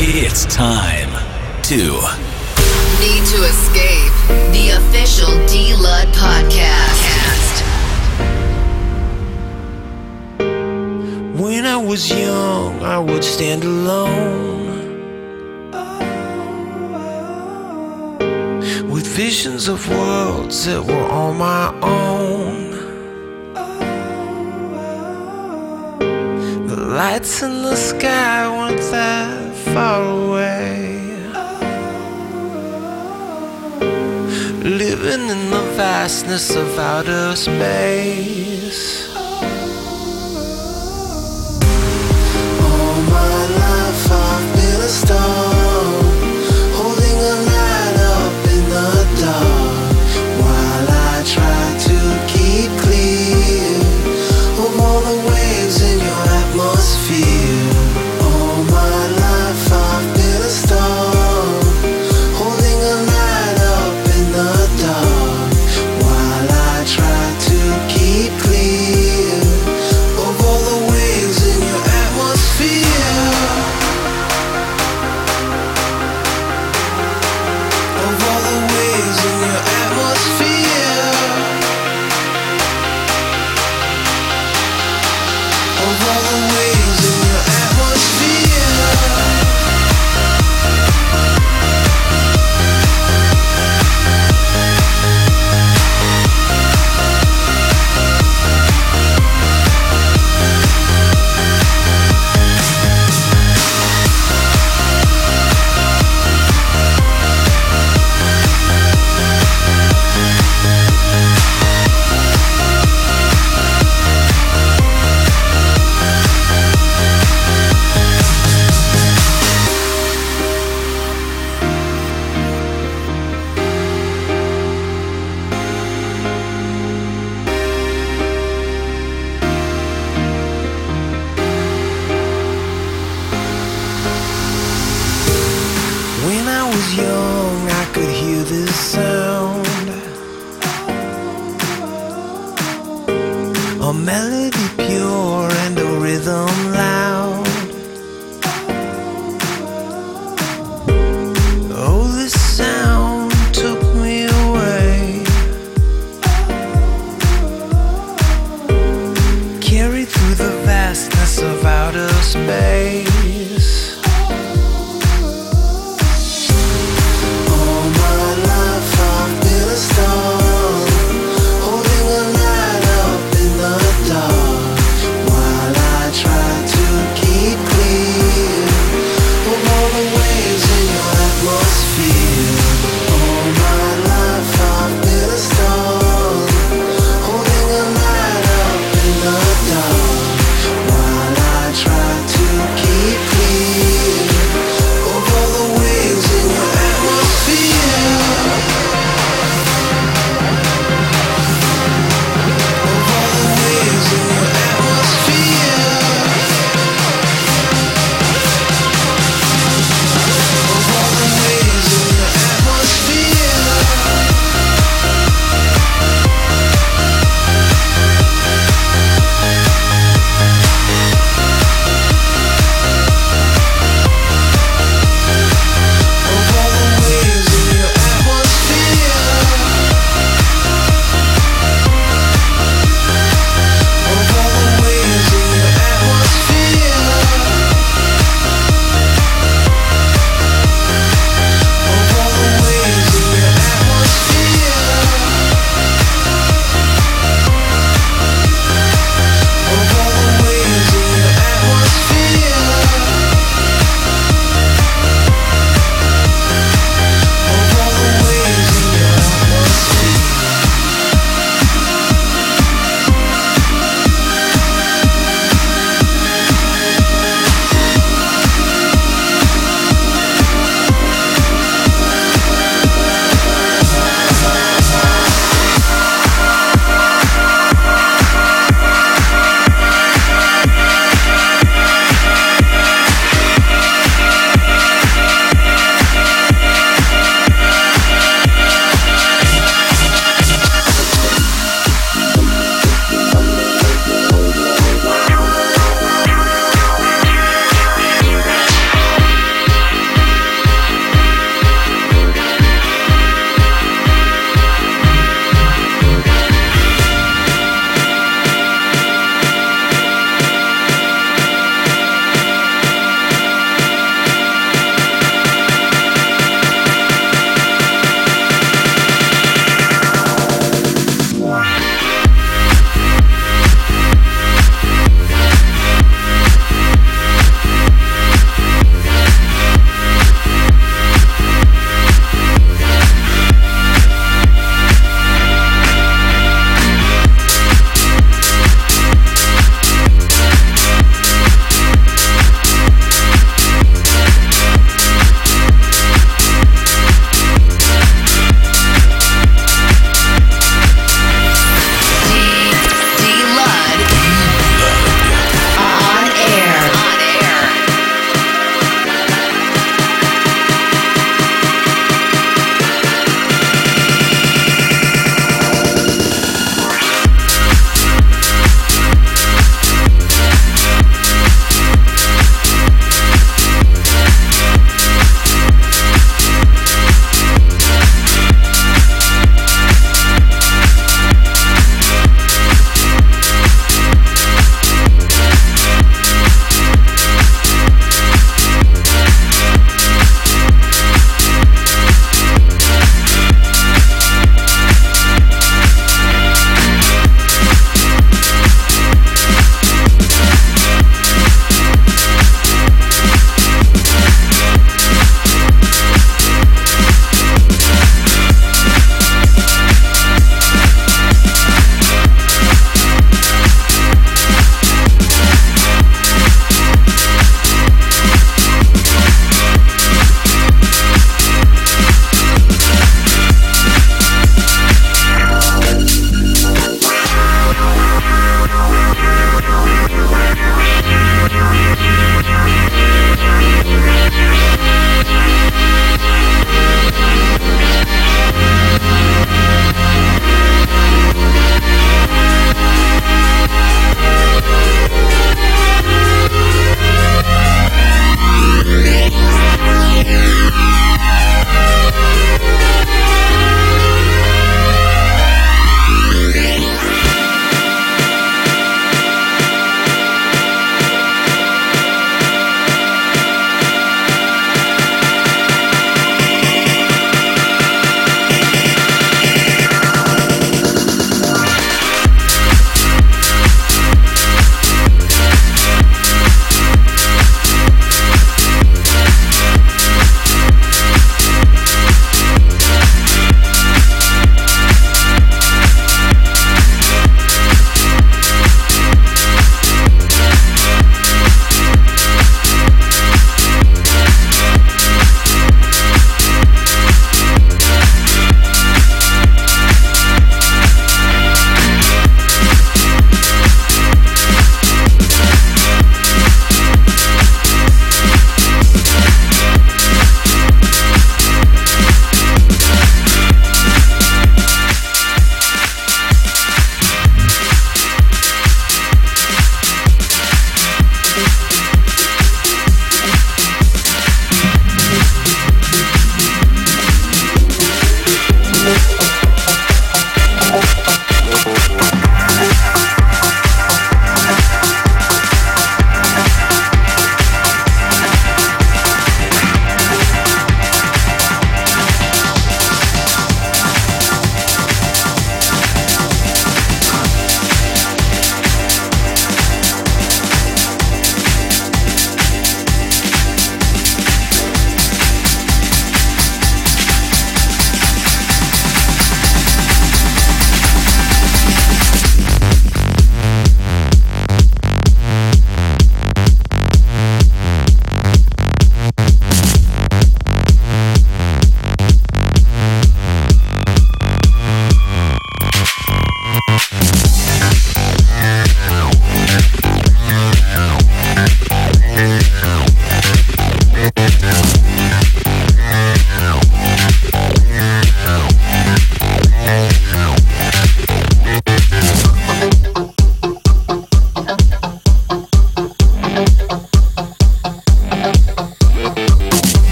It's time to Need to Escape. The official D-Lud podcast. When I was young, I would stand alone with visions of worlds that were on my own. The lights in the sky weren't that far away. Living in the vastness of outer space. All my life I've been a star,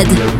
Tailored.